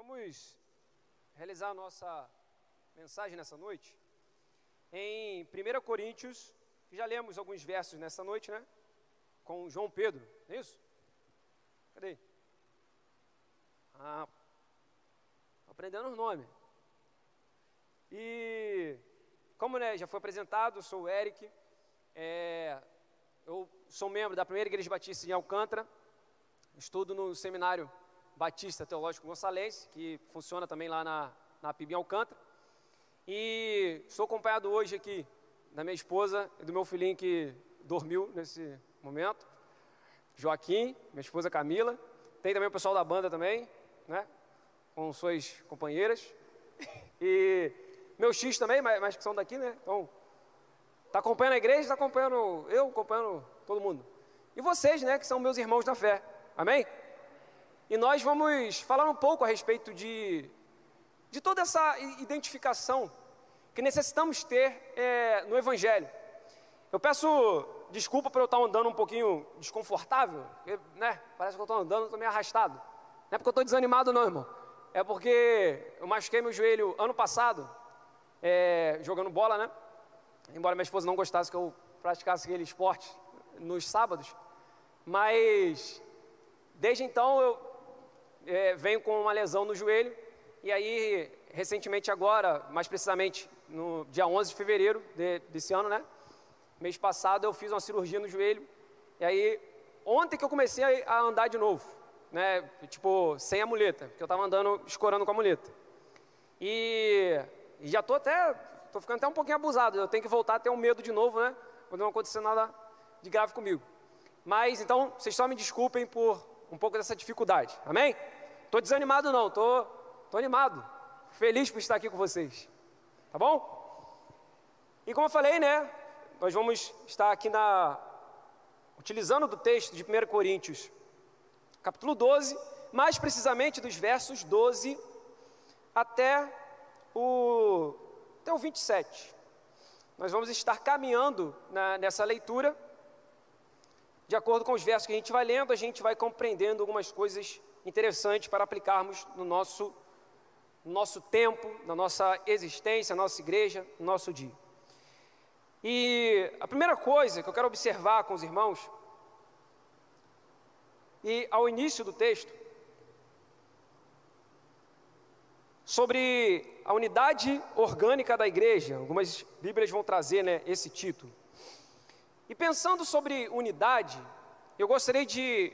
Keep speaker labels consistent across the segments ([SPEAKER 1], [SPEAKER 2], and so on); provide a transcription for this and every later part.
[SPEAKER 1] Vamos realizar a nossa mensagem nessa noite em 1 Coríntios, já lemos alguns versos nessa noite, né? Com João Pedro, não é isso? Cadê? Ah, aprendendo os nomes. E como né, já foi apresentado, sou o Eric, é, eu sou membro da primeira igreja batista em Alcântara, estudo no seminário Batista Teológico Gonçalves, que funciona também lá na, na PIB em Alcântara. E estou acompanhado hoje aqui da minha esposa e do meu filhinho que dormiu nesse momento, Joaquim, minha esposa Camila. Tem também o pessoal da banda também, né? Com suas companheiras. E meus X também, mas, mas que são daqui, né? Então, tá acompanhando a igreja, está acompanhando eu, acompanhando todo mundo. E vocês, né, que são meus irmãos na fé. Amém? E nós vamos falar um pouco a respeito de, de toda essa identificação que necessitamos ter é, no Evangelho. Eu peço desculpa por eu estar andando um pouquinho desconfortável, porque, né, parece que eu estou andando, estou meio arrastado. Não é porque eu estou desanimado, não, irmão. É porque eu machuquei meu joelho ano passado, é, jogando bola, né? Embora minha esposa não gostasse que eu praticasse aquele esporte nos sábados. Mas desde então eu é, venho com uma lesão no joelho, e aí, recentemente agora, mais precisamente no dia 11 de fevereiro de, desse ano, né? Mês passado eu fiz uma cirurgia no joelho, e aí, ontem que eu comecei a andar de novo, né? Tipo, sem a muleta, porque eu estava andando, escorando com a muleta. E, e já estou até, estou ficando até um pouquinho abusado, eu tenho que voltar a ter um medo de novo, né? Quando não acontecer nada de grave comigo. Mas, então, vocês só me desculpem por um pouco dessa dificuldade. Amém? Estou desanimado não, estou tô, tô animado. Feliz por estar aqui com vocês. Tá bom? E como eu falei, né? Nós vamos estar aqui na utilizando do texto de 1 Coríntios, capítulo 12, mais precisamente dos versos 12 até o até o 27. Nós vamos estar caminhando na, nessa leitura de acordo com os versos que a gente vai lendo, a gente vai compreendendo algumas coisas interessantes para aplicarmos no nosso, no nosso tempo, na nossa existência, na nossa igreja, no nosso dia. E a primeira coisa que eu quero observar com os irmãos, e ao início do texto, sobre a unidade orgânica da igreja, algumas Bíblias vão trazer né, esse título. E pensando sobre unidade, eu gostaria de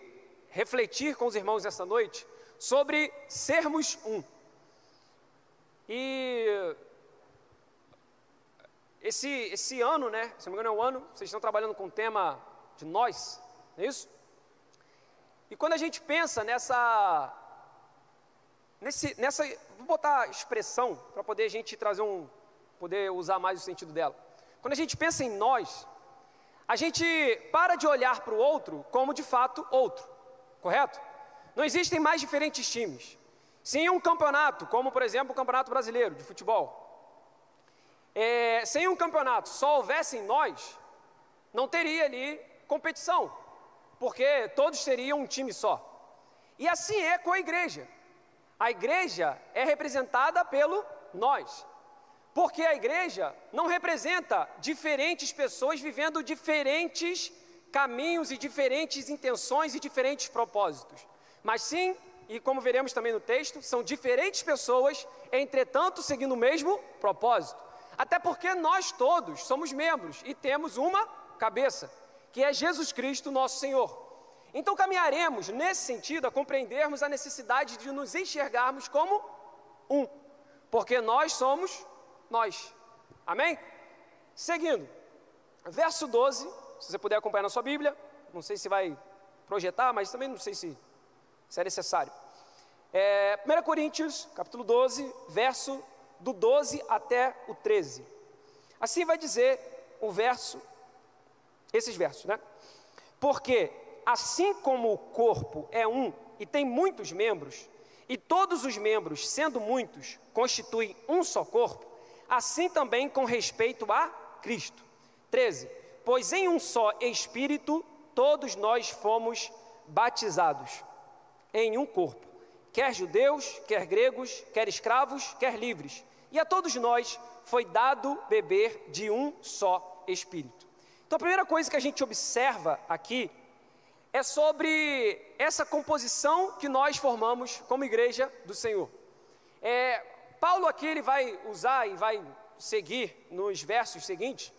[SPEAKER 1] refletir com os irmãos essa noite sobre sermos um. E esse, esse ano, né? Se não me engano, é um ano, vocês estão trabalhando com o tema de nós, não é isso? E quando a gente pensa nessa. Nesse, nessa. Vou botar expressão para poder a gente trazer um. poder usar mais o sentido dela. Quando a gente pensa em nós, a gente para de olhar para o outro como de fato outro, correto? Não existem mais diferentes times. Sem um campeonato, como por exemplo o Campeonato Brasileiro de Futebol, é, sem um campeonato só houvessem nós, não teria ali competição, porque todos seriam um time só. E assim é com a igreja. A igreja é representada pelo nós. Porque a igreja não representa diferentes pessoas vivendo diferentes caminhos e diferentes intenções e diferentes propósitos. Mas sim, e como veremos também no texto, são diferentes pessoas, entretanto seguindo o mesmo propósito. Até porque nós todos somos membros e temos uma cabeça, que é Jesus Cristo, nosso Senhor. Então caminharemos nesse sentido a compreendermos a necessidade de nos enxergarmos como um, porque nós somos nós. Amém? Seguindo, verso 12, se você puder acompanhar na sua Bíblia, não sei se vai projetar, mas também não sei se, se é necessário. É, 1 Coríntios, capítulo 12, verso do 12 até o 13. Assim vai dizer o verso, esses versos, né? Porque assim como o corpo é um e tem muitos membros, e todos os membros, sendo muitos, constituem um só corpo, assim também com respeito a Cristo. 13. Pois em um só Espírito todos nós fomos batizados em um corpo, quer judeus, quer gregos, quer escravos, quer livres. E a todos nós foi dado beber de um só Espírito. Então a primeira coisa que a gente observa aqui é sobre essa composição que nós formamos como igreja do Senhor. É, Paulo aqui ele vai usar e vai seguir nos versos seguintes,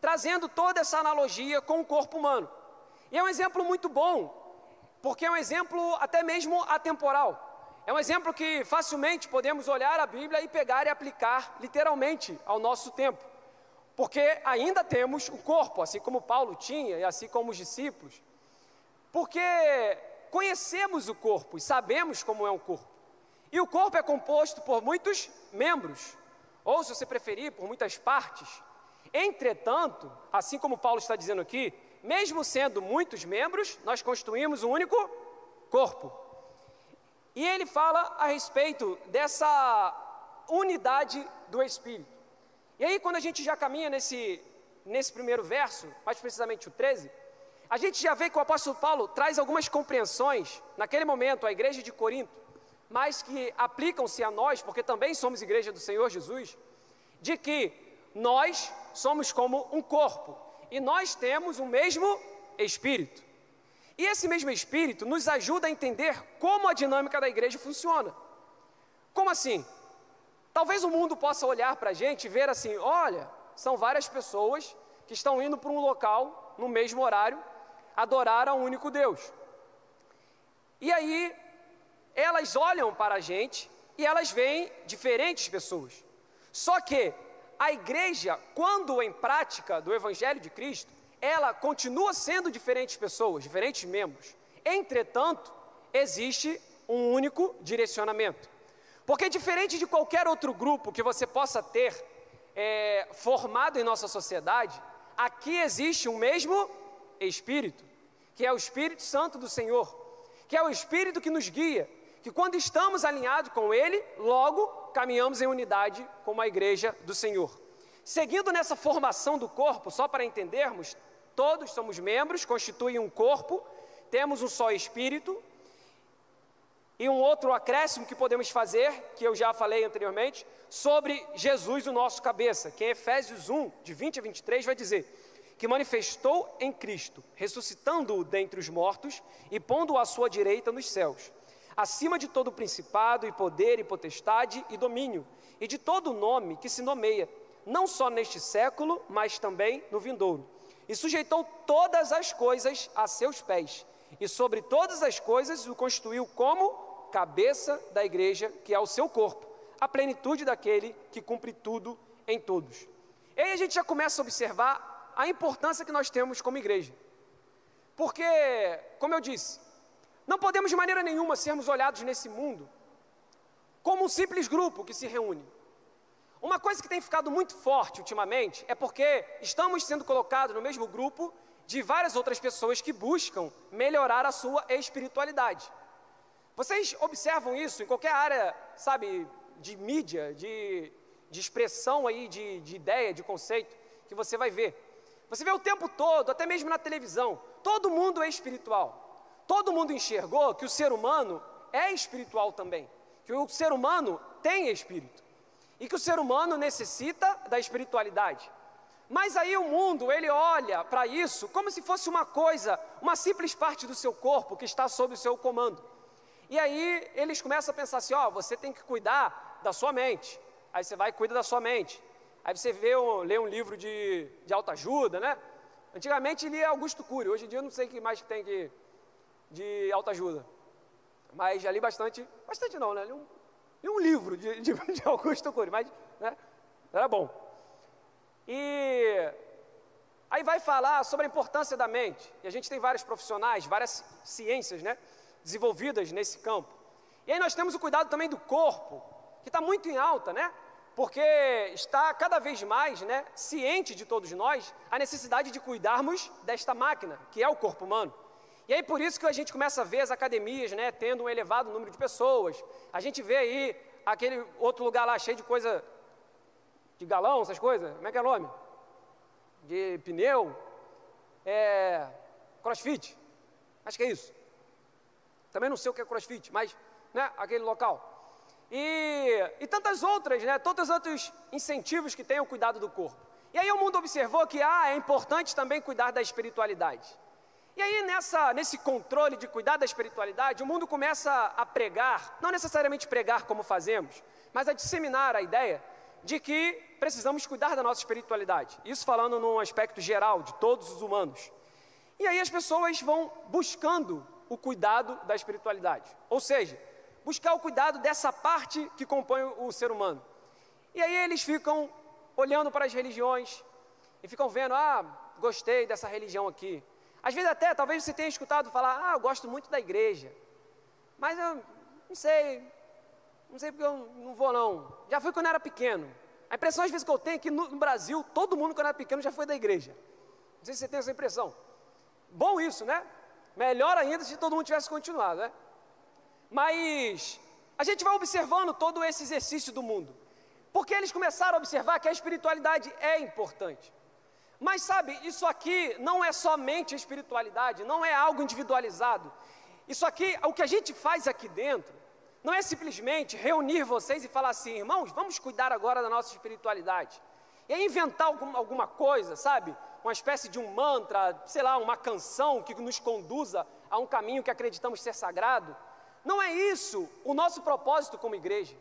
[SPEAKER 1] trazendo toda essa analogia com o corpo humano. E é um exemplo muito bom, porque é um exemplo até mesmo atemporal. É um exemplo que facilmente podemos olhar a Bíblia e pegar e aplicar literalmente ao nosso tempo. Porque ainda temos o corpo, assim como Paulo tinha e assim como os discípulos. Porque conhecemos o corpo e sabemos como é o corpo. E o corpo é composto por muitos membros, ou se você preferir, por muitas partes. Entretanto, assim como Paulo está dizendo aqui, mesmo sendo muitos membros, nós constituímos um único corpo. E ele fala a respeito dessa unidade do Espírito. E aí, quando a gente já caminha nesse, nesse primeiro verso, mais precisamente o 13, a gente já vê que o apóstolo Paulo traz algumas compreensões, naquele momento, à igreja de Corinto, mas que aplicam-se a nós, porque também somos igreja do Senhor Jesus, de que nós somos como um corpo e nós temos o mesmo espírito. E esse mesmo espírito nos ajuda a entender como a dinâmica da igreja funciona. Como assim? Talvez o mundo possa olhar para a gente e ver assim: olha, são várias pessoas que estão indo para um local no mesmo horário adorar a um único Deus. E aí elas olham para a gente e elas veem diferentes pessoas. Só que a igreja, quando em prática do Evangelho de Cristo, ela continua sendo diferentes pessoas, diferentes membros. Entretanto, existe um único direcionamento. Porque, diferente de qualquer outro grupo que você possa ter é, formado em nossa sociedade, aqui existe o mesmo Espírito, que é o Espírito Santo do Senhor, que é o Espírito que nos guia, que quando estamos alinhados com Ele, logo caminhamos em unidade como a igreja do Senhor. Seguindo nessa formação do corpo, só para entendermos, todos somos membros, constituem um corpo, temos um só Espírito, e um outro acréscimo que podemos fazer, que eu já falei anteriormente, sobre Jesus, o nosso cabeça, que em Efésios 1, de 20 a 23, vai dizer: que manifestou em Cristo, ressuscitando-o dentre os mortos e pondo-o à sua direita nos céus acima de todo principado e poder e potestade e domínio, e de todo nome que se nomeia, não só neste século, mas também no vindouro. E sujeitou todas as coisas a seus pés, e sobre todas as coisas o constituiu como cabeça da igreja, que é o seu corpo, a plenitude daquele que cumpre tudo em todos. E aí a gente já começa a observar a importância que nós temos como igreja. Porque, como eu disse, não podemos de maneira nenhuma sermos olhados nesse mundo como um simples grupo que se reúne. Uma coisa que tem ficado muito forte ultimamente é porque estamos sendo colocados no mesmo grupo de várias outras pessoas que buscam melhorar a sua espiritualidade. Vocês observam isso em qualquer área, sabe, de mídia, de, de expressão aí, de, de ideia, de conceito, que você vai ver. Você vê o tempo todo, até mesmo na televisão, todo mundo é espiritual todo mundo enxergou que o ser humano é espiritual também, que o ser humano tem espírito e que o ser humano necessita da espiritualidade. Mas aí o mundo, ele olha para isso como se fosse uma coisa, uma simples parte do seu corpo que está sob o seu comando. E aí eles começam a pensar assim: ó, você tem que cuidar da sua mente. Aí você vai e cuida da sua mente. Aí você vê, lê um livro de, de ajuda, né? Antigamente lia Augusto Cury, hoje em dia eu não sei que mais tem que de autoajuda. Mas já li bastante, bastante não, né? Li um, li um livro de, de, de Augusto Cury, mas né? era bom. E aí vai falar sobre a importância da mente. E a gente tem vários profissionais, várias ciências, né? Desenvolvidas nesse campo. E aí nós temos o cuidado também do corpo, que está muito em alta, né? Porque está cada vez mais, né, ciente de todos nós a necessidade de cuidarmos desta máquina, que é o corpo humano. E aí por isso que a gente começa a ver as academias, né, tendo um elevado número de pessoas. A gente vê aí aquele outro lugar lá cheio de coisa de galão, essas coisas. Como é que é o nome? De pneu. É, crossfit. Acho que é isso. Também não sei o que é crossfit, mas né, aquele local. E, e tantas outras, né, tantos outros incentivos que tem o cuidado do corpo. E aí o mundo observou que ah, é importante também cuidar da espiritualidade. E aí, nessa, nesse controle de cuidar da espiritualidade, o mundo começa a pregar, não necessariamente pregar como fazemos, mas a disseminar a ideia de que precisamos cuidar da nossa espiritualidade. Isso falando num aspecto geral, de todos os humanos. E aí as pessoas vão buscando o cuidado da espiritualidade. Ou seja, buscar o cuidado dessa parte que compõe o ser humano. E aí eles ficam olhando para as religiões e ficam vendo, ah, gostei dessa religião aqui. Às vezes até, talvez você tenha escutado falar, ah, eu gosto muito da igreja. Mas eu não sei, não sei porque eu não vou não. Já fui quando eu era pequeno. A impressão às vezes que eu tenho é que no, Brasil, todo mundo quando era pequeno já foi da igreja. Não sei se você tem essa impressão. Bom isso, né? Melhor ainda se todo mundo tivesse continuado, né? Mas a gente vai observando todo esse exercício do mundo. Porque eles começaram a observar que a espiritualidade é importante. Mas sabe, isso aqui não é somente espiritualidade, não é algo individualizado. Isso aqui, o que a gente faz aqui dentro, não é simplesmente reunir vocês e falar assim, irmãos, vamos cuidar agora da nossa espiritualidade. E aí inventar alguma, alguma coisa, sabe? Uma espécie de um mantra, sei lá, uma canção que nos conduza a um caminho que acreditamos ser sagrado. Não é isso o nosso propósito como igreja.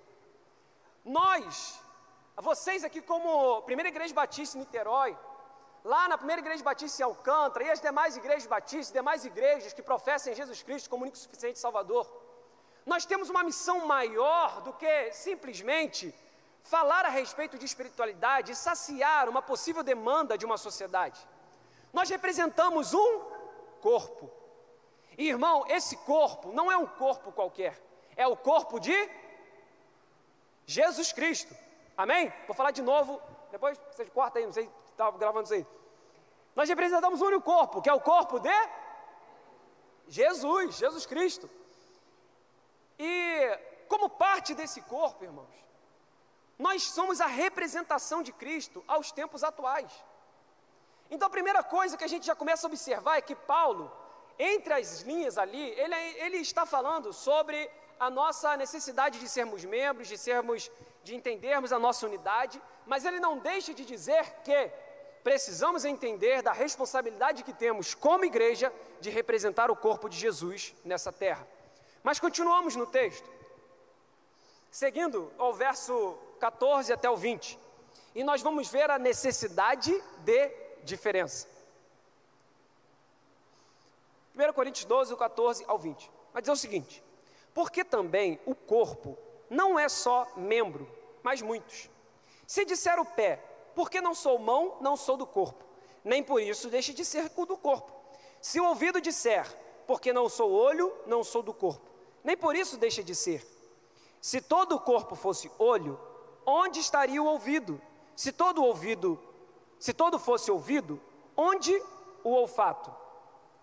[SPEAKER 1] Nós, vocês aqui como Primeira Igreja Batista em Niterói, lá na Primeira Igreja Batista em Alcântara e as demais igrejas batistas, demais igrejas que professem Jesus Cristo como único suficiente Salvador, nós temos uma missão maior do que simplesmente falar a respeito de espiritualidade e saciar uma possível demanda de uma sociedade. Nós representamos um corpo. E, irmão, esse corpo não é um corpo qualquer, é o corpo de Jesus Cristo. Amém? Vou falar de novo, depois você corta aí, não sei se estava gravando isso aí. Nós representamos um único corpo, que é o corpo de Jesus, Jesus Cristo. E como parte desse corpo, irmãos, nós somos a representação de Cristo aos tempos atuais. Então a primeira coisa que a gente já começa a observar é que Paulo, entre as linhas ali, ele, ele está falando sobre a nossa necessidade de sermos membros, de sermos, de entendermos a nossa unidade, mas ele não deixa de dizer que precisamos entender da responsabilidade que temos como igreja de representar o corpo de Jesus nessa terra. Mas continuamos no texto. Seguindo ao verso 14 até o 20. E nós vamos ver a necessidade de diferença. 1 Coríntios 12, o 14 ao 20. Vai dizer o seguinte: Porque também o corpo não é só membro, mas muitos. Se disser o pé, porque não sou mão, não sou do corpo, nem por isso deixe de ser do corpo. Se o ouvido disser, porque não sou olho, não sou do corpo, nem por isso deixa de ser. Se todo o corpo fosse olho, onde estaria o ouvido? Se todo o ouvido, se todo fosse ouvido, onde o olfato?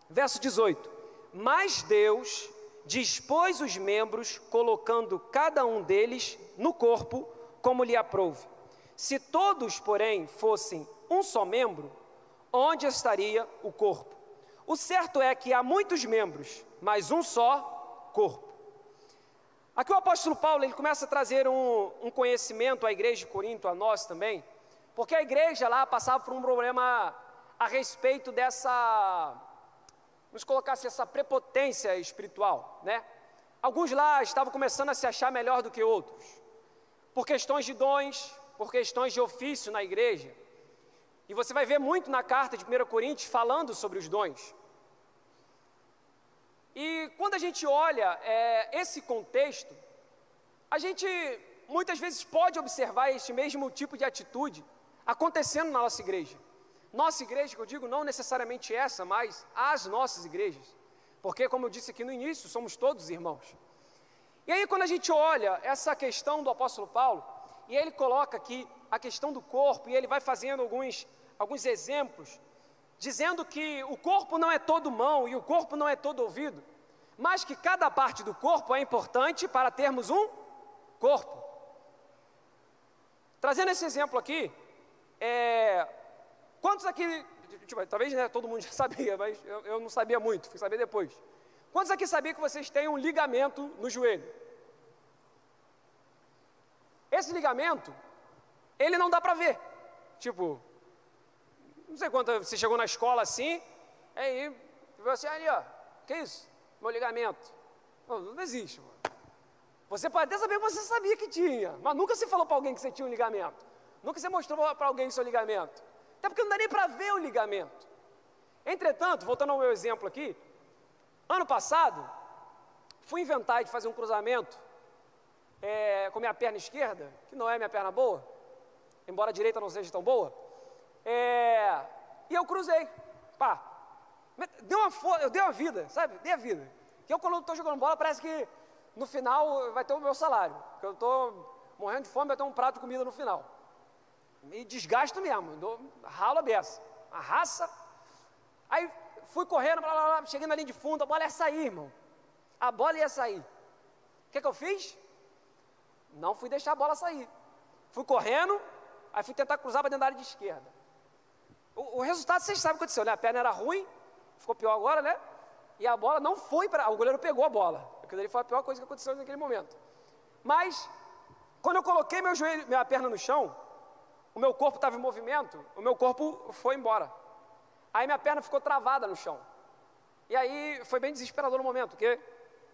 [SPEAKER 1] Verso 18. Mas Deus dispôs os membros, colocando cada um deles no corpo, como lhe aprouve. Se todos, porém, fossem um só membro, onde estaria o corpo? O certo é que há muitos membros, mas um só corpo. Aqui o apóstolo Paulo ele começa a trazer um, um conhecimento à igreja de Corinto, a nós também, porque a igreja lá passava por um problema a respeito dessa, vamos colocar assim, essa prepotência espiritual, né? Alguns lá estavam começando a se achar melhor do que outros, por questões de dons, por questões de ofício na igreja. E você vai ver muito na carta de 1 Coríntios falando sobre os dons. E quando a gente olha é, esse contexto, a gente muitas vezes pode observar este mesmo tipo de atitude acontecendo na nossa igreja. Nossa igreja, que eu digo, não necessariamente essa, mas as nossas igrejas. Porque, como eu disse aqui no início, somos todos irmãos. E aí, quando a gente olha essa questão do apóstolo Paulo, e ele coloca aqui a questão do corpo, e ele vai fazendo alguns, alguns exemplos dizendo que o corpo não é todo mão e o corpo não é todo ouvido, mas que cada parte do corpo é importante para termos um corpo. Trazendo esse exemplo aqui, é, quantos aqui, tipo, talvez né, todo mundo já sabia, mas eu, eu não sabia muito, fui saber depois. Quantos aqui sabiam que vocês têm um ligamento no joelho? Esse ligamento, ele não dá para ver. Tipo, não sei quanto você chegou na escola assim, aí você ali, ó, que isso? Meu ligamento. Não, não existe, mano. Você pode até saber que você sabia que tinha, mas nunca se falou para alguém que você tinha um ligamento. Nunca você mostrou para alguém seu ligamento. Até porque não dá nem para ver o ligamento. Entretanto, voltando ao meu exemplo aqui, ano passado, fui inventar de fazer um cruzamento com minha perna esquerda, que não é minha perna boa, embora a direita não seja tão boa, é, e eu cruzei, pá, deu uma, eu dei uma vida, sabe, dei a vida, que eu quando estou jogando bola parece que no final vai ter o meu salário, que eu estou morrendo de fome, vai ter um prato de comida no final, me desgasto mesmo, dou, ralo a beça, a raça, aí fui correndo, blá, blá, blá, cheguei na linha de fundo, a bola ia sair, irmão, a bola ia sair, o que, que eu fiz? Não fui deixar a bola sair. Fui correndo, aí fui tentar cruzar para dentro da área de esquerda. O, o resultado vocês sabem o que aconteceu, né? A perna era ruim, ficou pior agora, né? E a bola não foi para. O goleiro pegou a bola. Aquilo ali foi a pior coisa que aconteceu naquele momento. Mas, quando eu coloquei meu joelho, minha perna no chão, o meu corpo estava em movimento, o meu corpo foi embora. Aí minha perna ficou travada no chão. E aí foi bem desesperador no momento, porque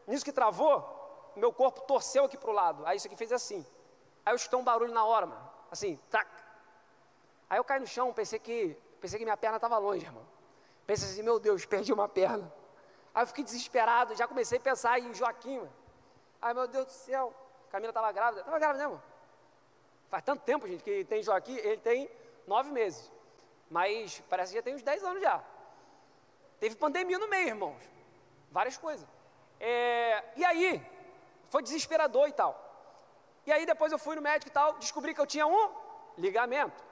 [SPEAKER 1] nisso que travou, meu corpo torceu aqui para o lado. Aí isso aqui fez assim. Aí eu escutei um barulho na hora, mano. Assim, tac. Aí eu caí no chão, pensei que, pensei que minha perna estava longe, irmão. Pensei assim, meu Deus, perdi uma perna. Aí eu fiquei desesperado, já comecei a pensar em Joaquim, mano. Ai, meu Deus do céu. Camila estava grávida. Estava grávida, né, mano? Faz tanto tempo, gente, que tem Joaquim, ele tem nove meses. Mas parece que já tem uns dez anos já. Teve pandemia no meio, irmãos. Várias coisas. É, e aí, foi desesperador e tal. E aí depois eu fui no médico e tal, descobri que eu tinha um ligamento.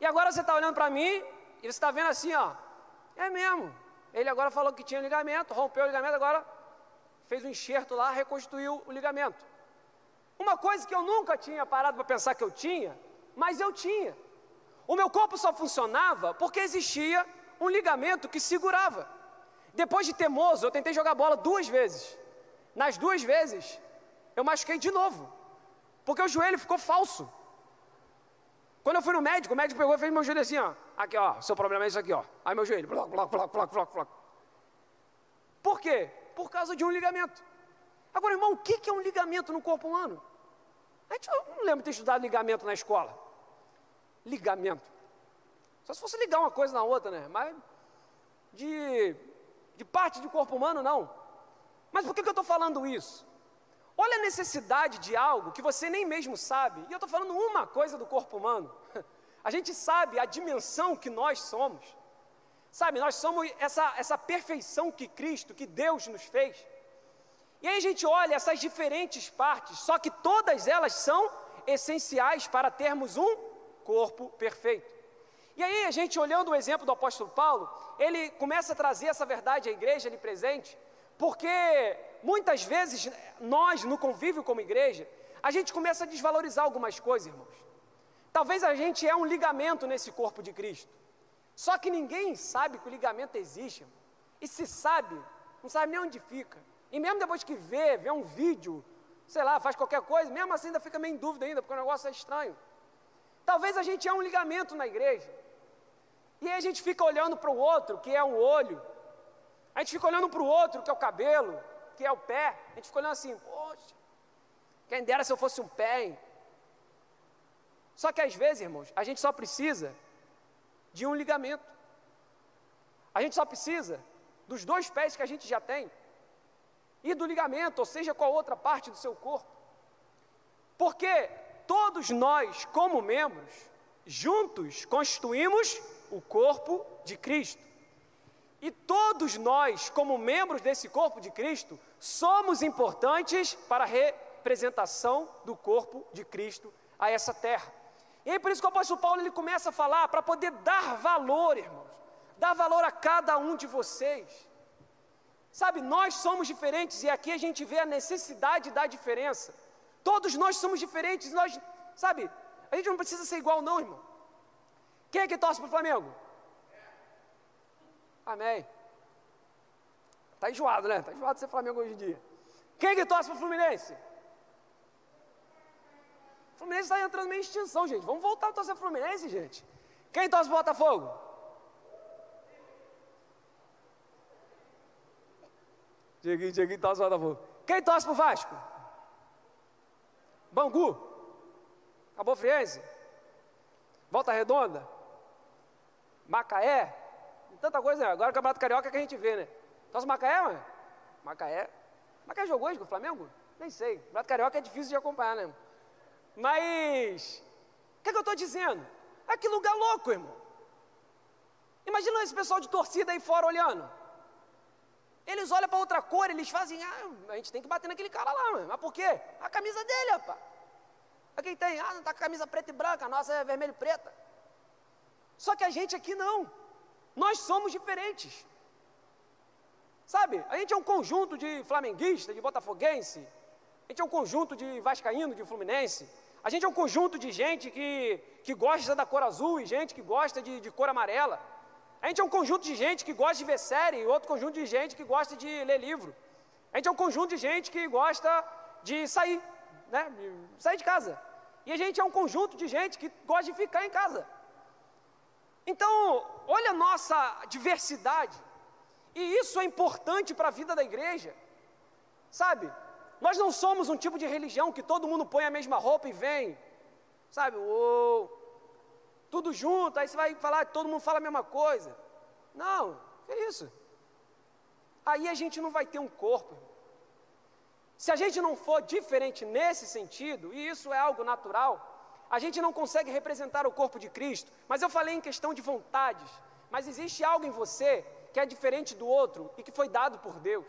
[SPEAKER 1] E agora você está olhando para mim e você está vendo assim, ó. É mesmo. Ele agora falou que tinha ligamento, rompeu o ligamento, agora fez um enxerto lá, reconstruiu o ligamento. Uma coisa que eu nunca tinha parado para pensar que eu tinha, mas eu tinha. O meu corpo só funcionava porque existia um ligamento que segurava. Depois de teimoso, eu tentei jogar bola duas vezes. Nas duas vezes, eu machuquei de novo, porque o joelho ficou falso. Quando eu fui no médico, o médico pegou e fez meu joelho assim, ó. Aqui, ó, seu problema é isso aqui, ó. Aí meu joelho, bloc, bloc, bloc, bloc, bloc, bloc. Por quê? Por causa de um ligamento. Agora, irmão, o que é um ligamento no corpo humano? A gente não lembra de ter estudado ligamento na escola. Ligamento. Só se fosse ligar uma coisa na outra, né? Mas de, de parte do corpo humano, não. Mas por que, que eu estou falando isso? Olha a necessidade de algo que você nem mesmo sabe. E eu estou falando uma coisa do corpo humano. A gente sabe a dimensão que nós somos. Sabe, nós somos essa, essa perfeição que Cristo, que Deus nos fez. E aí a gente olha essas diferentes partes, só que todas elas são essenciais para termos um corpo perfeito. E aí a gente olhando o exemplo do apóstolo Paulo, ele começa a trazer essa verdade à igreja ali presente, porque muitas vezes nós, no convívio como igreja, a gente começa a desvalorizar algumas coisas, irmãos. Talvez a gente é um ligamento nesse corpo de Cristo. Só que ninguém sabe que o ligamento existe. Irmão. E se sabe, não sabe nem onde fica. E mesmo depois que vê, vê um vídeo, sei lá, faz qualquer coisa, mesmo assim ainda fica meio em dúvida ainda, porque o negócio é estranho. Talvez a gente é um ligamento na igreja. E aí a gente fica olhando para o outro, que é o olho, a gente fica olhando para o outro, que é o cabelo, que é o pé. A gente fica olhando assim, poxa, quem dera se eu fosse um pé, hein? Só que às vezes, irmãos, a gente só precisa de um ligamento. A gente só precisa dos dois pés que a gente já tem e do ligamento, ou seja, qual outra parte do seu corpo. Porque todos nós, como membros, juntos constituímos o corpo de Cristo. E todos nós, como membros desse corpo de Cristo, somos importantes para a representação do corpo de Cristo a essa terra. E aí por isso que o apóstolo Paulo ele começa a falar para poder dar valor, irmãos, dar valor a cada um de vocês. Sabe, nós somos diferentes e aqui a gente vê a necessidade da diferença. Todos nós somos diferentes, nós, sabe, a gente não precisa ser igual não, irmão. Quem é que torce para o Flamengo? Amém. Está enjoado, né? Está enjoado de ser Flamengo hoje em dia. Quem que torce para o Fluminense? Fluminense está entrando em extinção, gente. Vamos voltar a torcer Fluminense, gente. Quem torce pro Botafogo? Dieguinho, Dieguinho torce pro Botafogo. Quem torce pro Vasco? Bangu? Acabou Friense? Volta Redonda? Macaé? Tanta coisa, né? Agora o Campeonato Carioca que a gente vê, né? Torce Macaé, mano? Macaé. Macaé jogou hoje com o Flamengo? Nem sei. O Campeonato Carioca é difícil de acompanhar, né? Mas, o que, é que eu estou dizendo? É que lugar louco, irmão. Imagina esse pessoal de torcida aí fora olhando. Eles olham para outra cor, eles fazem, ah, a gente tem que bater naquele cara lá, mano. mas por quê? A camisa dele, rapaz. A quem tem, ah, não está com a camisa preta e branca, a nossa é vermelho e preta. Só que a gente aqui não. Nós somos diferentes. Sabe, a gente é um conjunto de flamenguista, de botafoguense, a gente é um conjunto de vascaíno, de fluminense, a gente é um conjunto de gente que, que gosta da cor azul e gente que gosta de, de cor amarela. A gente é um conjunto de gente que gosta de ver série e outro conjunto de gente que gosta de ler livro. A gente é um conjunto de gente que gosta de sair, né? Sair de casa. E a gente é um conjunto de gente que gosta de ficar em casa. Então, olha a nossa diversidade. E isso é importante para a vida da igreja. Sabe? Nós não somos um tipo de religião que todo mundo põe a mesma roupa e vem. Sabe? Uou, tudo junto, aí você vai falar, todo mundo fala a mesma coisa. Não, que isso? Aí a gente não vai ter um corpo. Se a gente não for diferente nesse sentido, e isso é algo natural, a gente não consegue representar o corpo de Cristo. Mas eu falei em questão de vontades. Mas existe algo em você que é diferente do outro e que foi dado por Deus.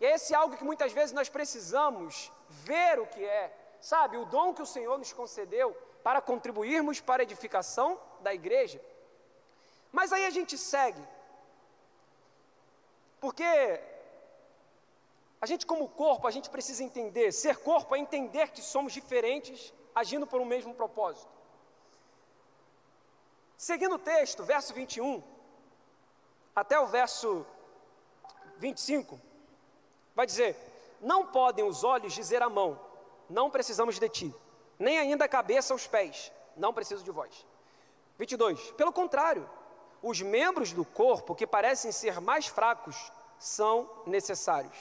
[SPEAKER 1] E é esse algo que muitas vezes nós precisamos ver o que é, sabe? O dom que o Senhor nos concedeu para contribuirmos para a edificação da igreja. Mas aí a gente segue, porque a gente, como corpo, a gente precisa entender: ser corpo é entender que somos diferentes, agindo por um mesmo propósito. Seguindo o texto, verso 21, até o verso 25, vai dizer: Não podem os olhos dizer à mão, não precisamos de ti nem ainda a cabeça aos pés, não preciso de vós. 22. Pelo contrário, os membros do corpo que parecem ser mais fracos são necessários.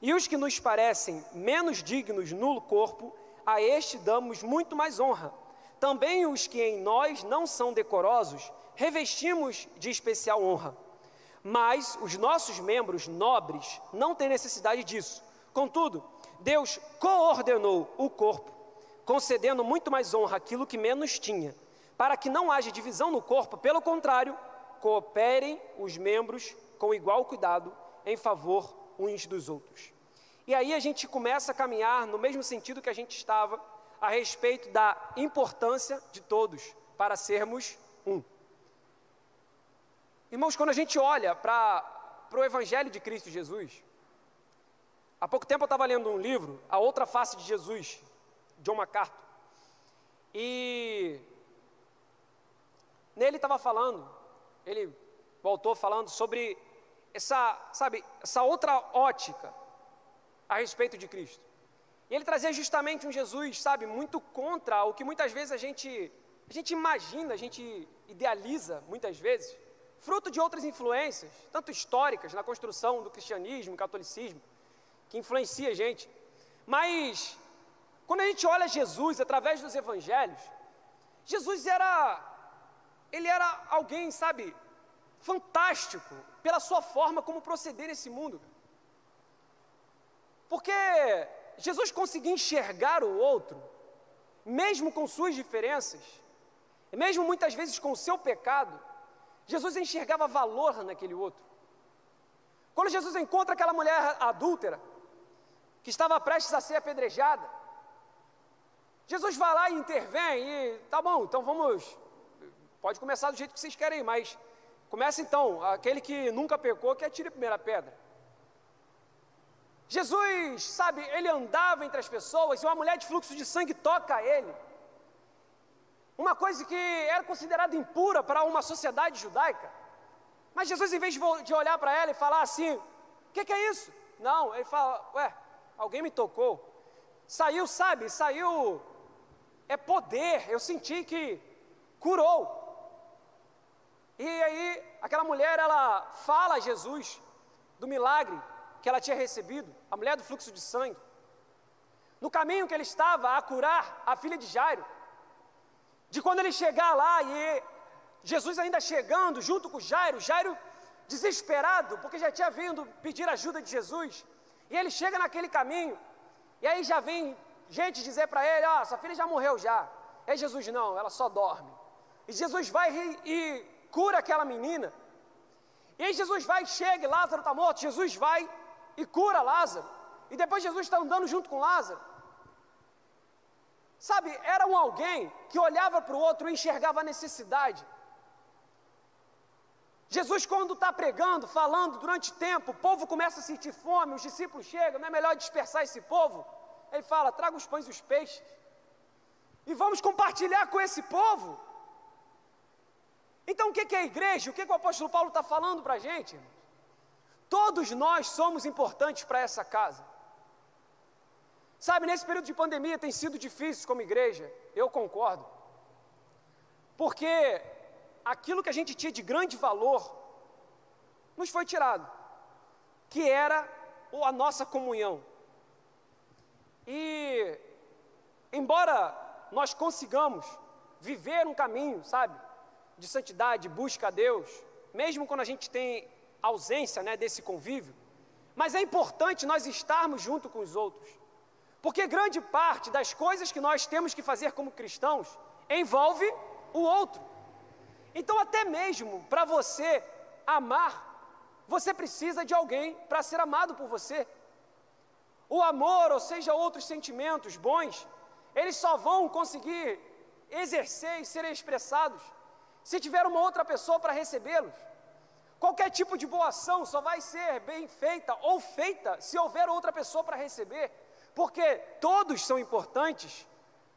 [SPEAKER 1] E os que nos parecem menos dignos no corpo, a este damos muito mais honra. Também os que em nós não são decorosos, revestimos de especial honra. Mas os nossos membros nobres não têm necessidade disso. Contudo, Deus coordenou o corpo concedendo muito mais honra àquilo que menos tinha, para que não haja divisão no corpo, pelo contrário, cooperem os membros com igual cuidado em favor uns dos outros. E aí a gente começa a caminhar no mesmo sentido que a gente estava a respeito da importância de todos para sermos um. Irmãos, quando a gente olha para o Evangelho de Cristo Jesus, há pouco tempo eu estava lendo um livro, A Outra Face de Jesus, John MacArthur. E nele estava falando, ele voltou falando sobre essa, sabe, essa outra ótica a respeito de Cristo. E ele trazia justamente um Jesus, sabe, muito contra o que muitas vezes a gente, a gente imagina, a gente idealiza muitas vezes, fruto de outras influências, tanto históricas na construção do cristianismo, catolicismo, que influencia a gente. Mas quando a gente olha Jesus através dos evangelhos, Jesus era ele era alguém, sabe, fantástico pela sua forma como proceder nesse mundo. Porque Jesus conseguia enxergar o outro, mesmo com suas diferenças, mesmo muitas vezes com o seu pecado, Jesus enxergava valor naquele outro. Quando Jesus encontra aquela mulher adúltera, que estava prestes a ser apedrejada, Jesus vai lá e intervém e tá bom, então vamos. Pode começar do jeito que vocês querem, mas começa então, aquele que nunca pecou, que atire a primeira pedra. Jesus, sabe, ele andava entre as pessoas e uma mulher de fluxo de sangue toca ele. Uma coisa que era considerada impura para uma sociedade judaica. Mas Jesus, em vez de olhar para ela e falar assim: O que, que é isso? Não, ele fala: Ué, alguém me tocou. Saiu, sabe, saiu é poder. Eu senti que curou. E aí, aquela mulher, ela fala a Jesus do milagre que ela tinha recebido, a mulher do fluxo de sangue. No caminho que ele estava a curar a filha de Jairo. De quando ele chegar lá e Jesus ainda chegando junto com Jairo, Jairo desesperado, porque já tinha vindo pedir ajuda de Jesus. E ele chega naquele caminho, e aí já vem gente dizer para ele: Ah, sua filha já morreu já. É Jesus, não, ela só dorme. E Jesus vai e, e cura aquela menina. E aí Jesus vai chega, Lázaro está morto. Jesus vai e cura Lázaro. E depois Jesus está andando junto com Lázaro. Sabe, era um alguém que olhava para o outro e enxergava a necessidade. Jesus, quando está pregando, falando durante tempo, o povo começa a sentir fome, os discípulos chegam, não é melhor dispersar esse povo? Ele fala: traga os pães e os peixes, e vamos compartilhar com esse povo. Então, o que é a igreja? O que, o apóstolo Paulo está falando para a gente? Todos nós somos importantes para essa casa. Sabe, nesse período de pandemia tem sido difícil como igreja, eu concordo. Porque aquilo que a gente tinha de grande valor nos foi tirado, que era a nossa comunhão. E, embora nós consigamos viver um caminho, sabe, de santidade, busca a Deus, mesmo quando a gente tem ausência né, desse convívio, mas é importante nós estarmos junto com os outros, porque grande parte das coisas que nós temos que fazer como cristãos envolve o outro. Então, até mesmo para você amar, você precisa de alguém para ser amado por você. O amor, ou seja, outros sentimentos bons, eles só vão conseguir exercer e serem expressados se tiver uma outra pessoa para recebê-los. Qualquer tipo de boa ação só vai ser bem feita ou feita se houver outra pessoa para receber, porque todos são importantes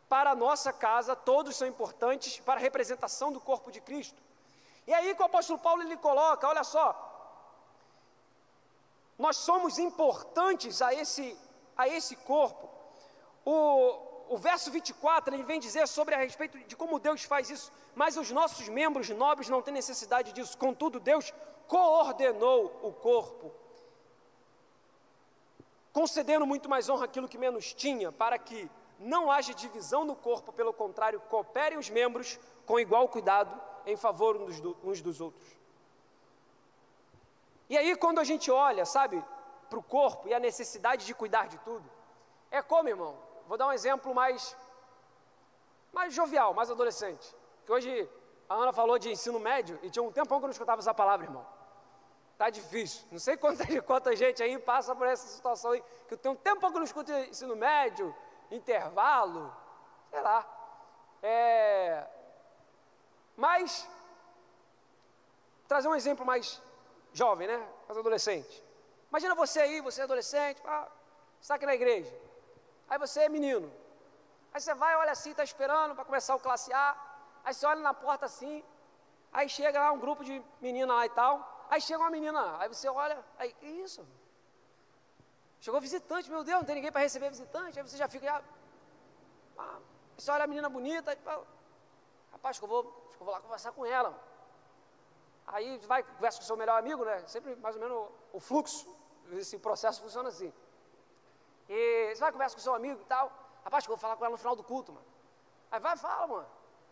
[SPEAKER 1] para a nossa casa, todos são importantes para a representação do corpo de Cristo. E aí que o apóstolo Paulo ele coloca, olha só, nós somos importantes a esse, a esse corpo. O, o verso 24 ele vem dizer sobre a respeito de como Deus faz isso, mas os nossos membros nobres não têm necessidade disso, contudo, Deus coordenou o corpo, concedendo muito mais honra àquilo que menos tinha, para que não haja divisão no corpo, pelo contrário, cooperem os membros com igual cuidado em favor uns, uns dos outros. E aí, quando a gente olha, sabe, para o corpo e a necessidade de cuidar de tudo, é como, irmão, vou dar um exemplo mais, mais jovial, mais adolescente. Que hoje a Ana falou de ensino médio e tinha um tempão que eu não escutava essa palavra, irmão. Tá difícil. Não sei quanta, quanta gente aí passa por essa situação aí, que eu tenho um tempão que não escuto ensino médio, intervalo, sei lá. É, mas, trazer um exemplo mais jovem, né? Mais adolescente. Imagina você aí, você é adolescente, ah, está aqui na igreja. Aí você é menino. Aí você vai, olha assim, está esperando para começar o classe A. Aí você olha na porta assim. Aí chega lá um grupo de menina lá e tal. Aí chega uma menina, aí você olha, aí, que isso? Chegou visitante, meu Deus, não tem ninguém para receber visitante. Aí você já fica, ah, você olha a menina bonita, e fala, rapaz, que, eu vou, acho que eu vou lá conversar com ela. Aí vai, conversa com o seu melhor amigo, né? Sempre mais ou menos o, o fluxo, esse processo funciona assim. E você vai conversar com o seu amigo e tal. Rapaz, que eu vou falar com ela no final do culto, mano. Aí vai, fala, mano.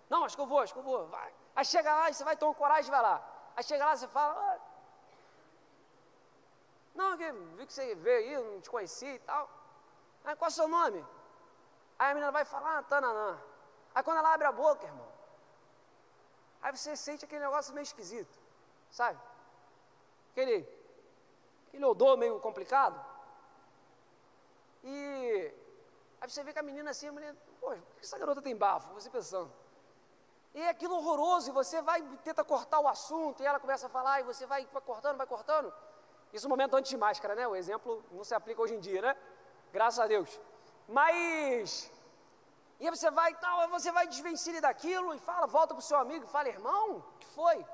[SPEAKER 1] Não, acho que eu vou, acho que eu vou. Vai. Aí chega lá você vai tomar coragem e vai lá. Aí chega lá você fala, ah, não, vi que você veio aí, não te conheci e tal. Aí, qual é o seu nome? Aí a menina vai falar, ah, Tananã. Aí quando ela abre a boca, irmão, aí você sente aquele negócio meio esquisito, sabe? Aquele, aquele odor meio complicado. E aí você vê que a menina assim, a menina, poxa, por que essa garota tem bafo? Você pensando. E é aquilo horroroso, e você vai, tenta cortar o assunto, e ela começa a falar, e você vai, vai cortando, vai cortando. Isso no momento antes de máscara, né? O exemplo não se aplica hoje em dia, né? Graças a Deus. Mas. E aí você vai tal, você vai desvencilhar daquilo e fala, volta para o seu amigo e fala, irmão, que foi?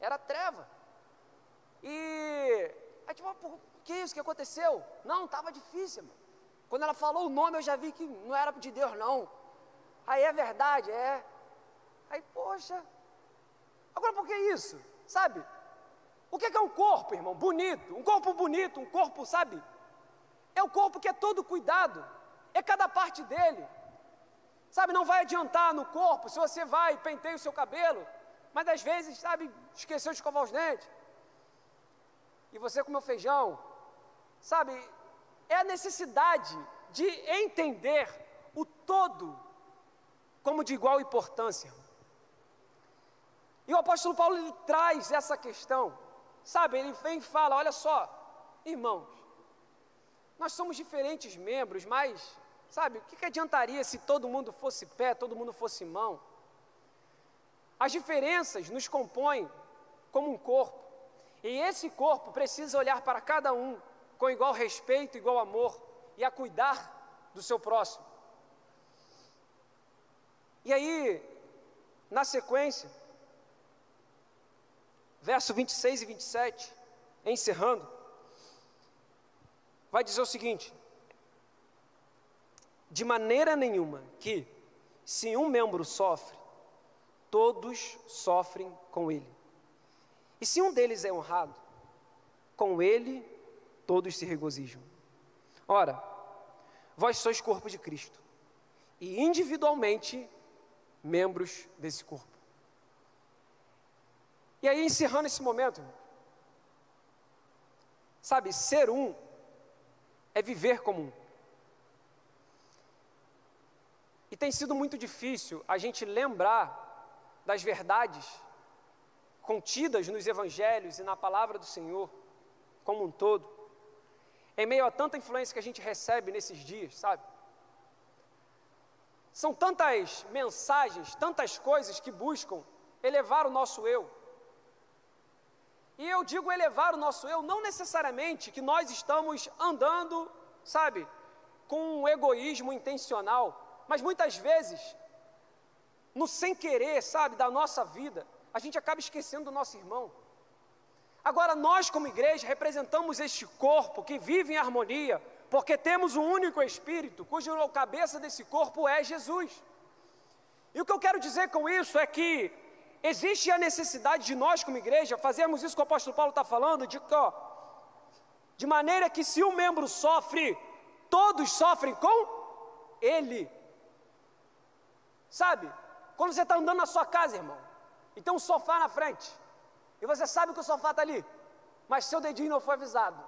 [SPEAKER 1] Era treva. E. Aí tipo, o que é isso que aconteceu? Não, estava difícil, irmão. Quando ela falou o nome, eu já vi que não era de Deus, não. Aí é verdade, é. Aí, poxa. Agora por que isso? Sabe? O que é um corpo, irmão? Bonito. Um corpo bonito, um corpo, sabe? É o corpo que é todo cuidado. É cada parte dele. Sabe, não vai adiantar no corpo se você vai e penteia o seu cabelo, mas às vezes, sabe, esqueceu de escovar os dentes. E você comeu feijão. Sabe, é a necessidade de entender o todo como de igual importância. E o apóstolo Paulo ele traz essa questão, sabe? Ele vem e fala: olha só, irmãos, nós somos diferentes membros, mas, sabe, o que, que adiantaria se todo mundo fosse pé, todo mundo fosse mão? As diferenças nos compõem como um corpo, e esse corpo precisa olhar para cada um com igual respeito, igual amor e a cuidar do seu próximo. E aí, na sequência, verso 26 e 27, encerrando, vai dizer o seguinte: De maneira nenhuma que, se um membro sofre, todos sofrem com ele. E se um deles é honrado, com ele todos se regozijam. Ora, vós sois corpo de Cristo, e individualmente membros desse corpo. E aí, encerrando esse momento, sabe, ser um é viver como um. E tem sido muito difícil a gente lembrar das verdades contidas nos evangelhos e na palavra do Senhor como um todo em meio a tanta influência que a gente recebe nesses dias, sabe? São tantas mensagens, tantas coisas que buscam elevar o nosso eu. E eu digo elevar o nosso eu, não necessariamente que nós estamos andando, sabe, com um egoísmo intencional, mas muitas vezes, no sem querer, sabe, da nossa vida, a gente acaba esquecendo do nosso irmão. Agora, nós, como igreja, representamos este corpo que vive em harmonia, porque temos um único Espírito, cujo cabeça desse corpo é Jesus. E o que eu quero dizer com isso é que existe a necessidade de nós, como igreja, fazermos isso que o apóstolo Paulo está falando, de, ó, de maneira que se um membro sofre, todos sofrem com ele. Sabe? Quando você está andando na sua casa, irmão, e tem um sofá na frente. E você sabe que o sofá está ali, mas seu dedinho não foi avisado.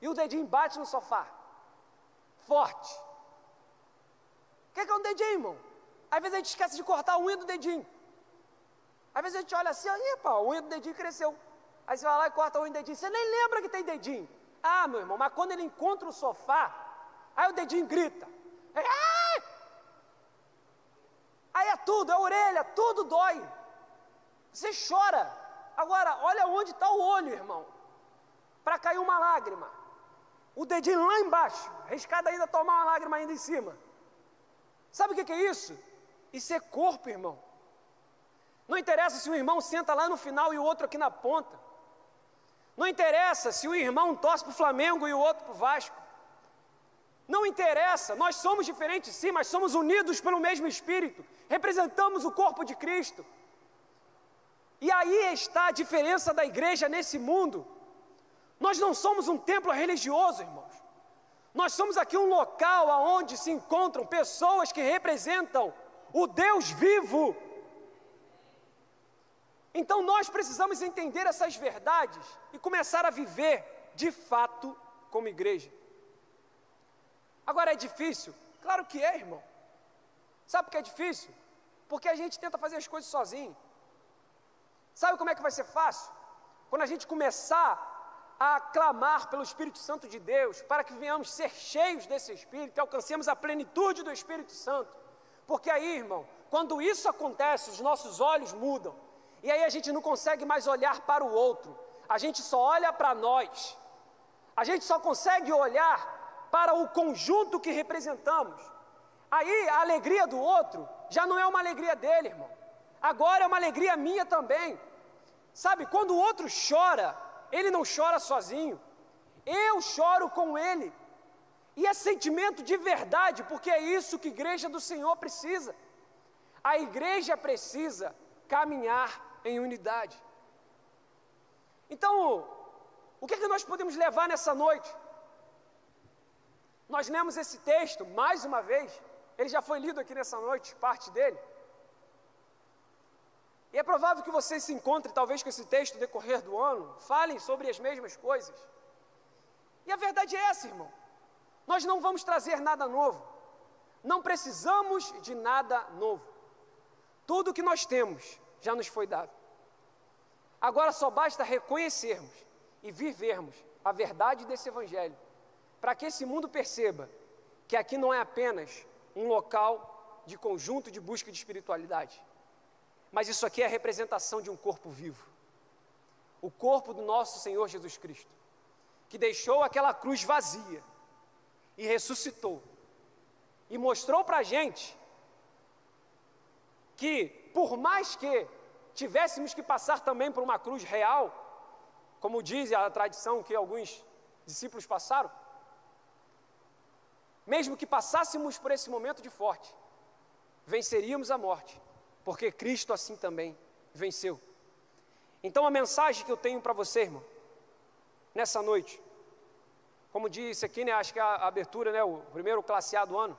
[SPEAKER 1] E o dedinho bate no sofá, forte. O que é, que é um dedinho, irmão? Às vezes a gente esquece de cortar a unha do dedinho. Às vezes a gente olha assim, aí, pá, a unha do dedinho cresceu. Aí você vai lá e corta a unha do dedinho. Você nem lembra que tem dedinho. Ah, meu irmão, mas quando ele encontra o sofá, aí o dedinho grita. Aí, aí é tudo, é a orelha, tudo dói. Você chora. Agora, olha onde está o olho, irmão. Para cair uma lágrima. O dedinho lá embaixo. Arriscado ainda tomar uma lágrima ainda em cima. Sabe o que é isso? Isso é corpo, irmão. Não interessa se o irmão senta lá no final e o outro aqui na ponta. Não interessa se o irmão torce para o Flamengo e o outro para o Vasco. Não interessa, nós somos diferentes sim, mas somos unidos pelo mesmo Espírito. Representamos o corpo de Cristo. E aí está a diferença da igreja nesse mundo. Nós não somos um templo religioso, irmãos. Nós somos aqui um local onde se encontram pessoas que representam o Deus vivo. Então nós precisamos entender essas verdades e começar a viver de fato como igreja. Agora é difícil? Claro que é, irmão. Sabe por que é difícil? Porque a gente tenta fazer as coisas sozinho. Sabe como é que vai ser fácil? Quando a gente começar a clamar pelo Espírito Santo de Deus, para que venhamos ser cheios desse Espírito e alcancemos a plenitude do Espírito Santo. Porque aí, irmão, quando isso acontece, os nossos olhos mudam. E aí a gente não consegue mais olhar para o outro. A gente só olha para nós. A gente só consegue olhar para o conjunto que representamos. Aí a alegria do outro já não é uma alegria dele, irmão. Agora é uma alegria minha também. Sabe, quando o outro chora, ele não chora sozinho. Eu choro com ele. E é sentimento de verdade, porque é isso que a igreja do Senhor precisa. A igreja precisa caminhar em unidade. Então, o que, é que nós podemos levar nessa noite? Nós lemos esse texto mais uma vez, ele já foi lido aqui nessa noite, parte dele. E é provável que você se encontre, talvez, com esse texto no decorrer do ano, falem sobre as mesmas coisas. E a verdade é essa, irmão. Nós não vamos trazer nada novo. Não precisamos de nada novo. Tudo que nós temos já nos foi dado. Agora só basta reconhecermos e vivermos a verdade desse Evangelho, para que esse mundo perceba que aqui não é apenas um local de conjunto de busca de espiritualidade, mas isso aqui é a representação de um corpo vivo. O corpo do nosso Senhor Jesus Cristo, que deixou aquela cruz vazia e ressuscitou, e mostrou para a gente que, por mais que tivéssemos que passar também por uma cruz real, como diz a tradição que alguns discípulos passaram, mesmo que passássemos por esse momento de forte, venceríamos a morte, porque Cristo assim também venceu. Então a mensagem que eu tenho para você, irmão, nessa noite, como disse aqui, né, acho que a abertura, né, o primeiro classe A do ano,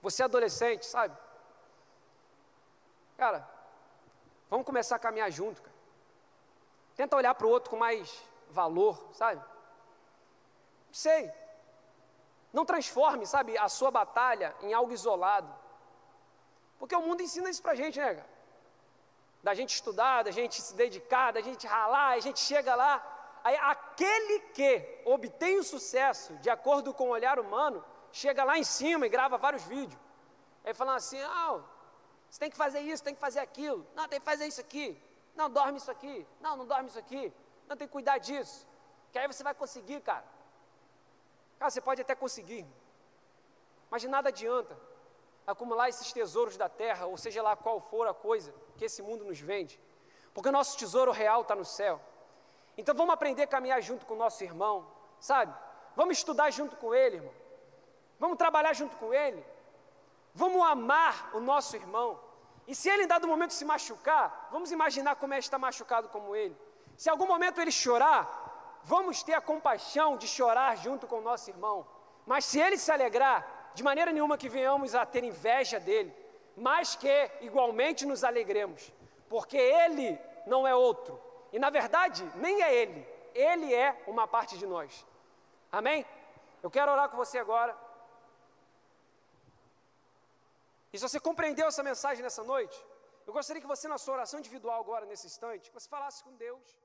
[SPEAKER 1] você é adolescente, sabe? Cara, vamos começar a caminhar junto, cara. Tenta olhar para o outro com mais valor, sabe? Sei. Não transforme, sabe, a sua batalha em algo isolado. Porque o mundo ensina isso para a gente, né, cara? Da gente estudar, da gente se dedicar, da gente ralar, a gente chega lá. Aí aquele que obtém o sucesso de acordo com o olhar humano, chega lá em cima e grava vários vídeos. Aí falando assim, ah, você tem que fazer isso, tem que fazer aquilo. Não, tem que fazer isso aqui. Não, dorme isso aqui. Não, não dorme isso aqui. Não, tem que cuidar disso. Que aí você vai conseguir, cara. Cara, você pode até conseguir. Mas de nada adianta acumular esses tesouros da terra, ou seja lá qual for a coisa que esse mundo nos vende. Porque o nosso tesouro real está no céu. Então vamos aprender a caminhar junto com o nosso irmão, sabe? Vamos estudar junto com ele, irmão. Vamos trabalhar junto com ele. Vamos amar o nosso irmão. E se ele em dado momento se machucar, vamos imaginar como é estar machucado como ele. Se em algum momento ele chorar, vamos ter a compaixão de chorar junto com o nosso irmão. Mas se ele se alegrar, de maneira nenhuma que venhamos a ter inveja dele, mas que igualmente nos alegremos, porque ele não é outro. E na verdade, nem é ele, ele é uma parte de nós. Amém? Eu quero orar com você agora. E se você compreendeu essa mensagem nessa noite, eu gostaria que você, na sua oração individual agora, nesse instante, você falasse com Deus.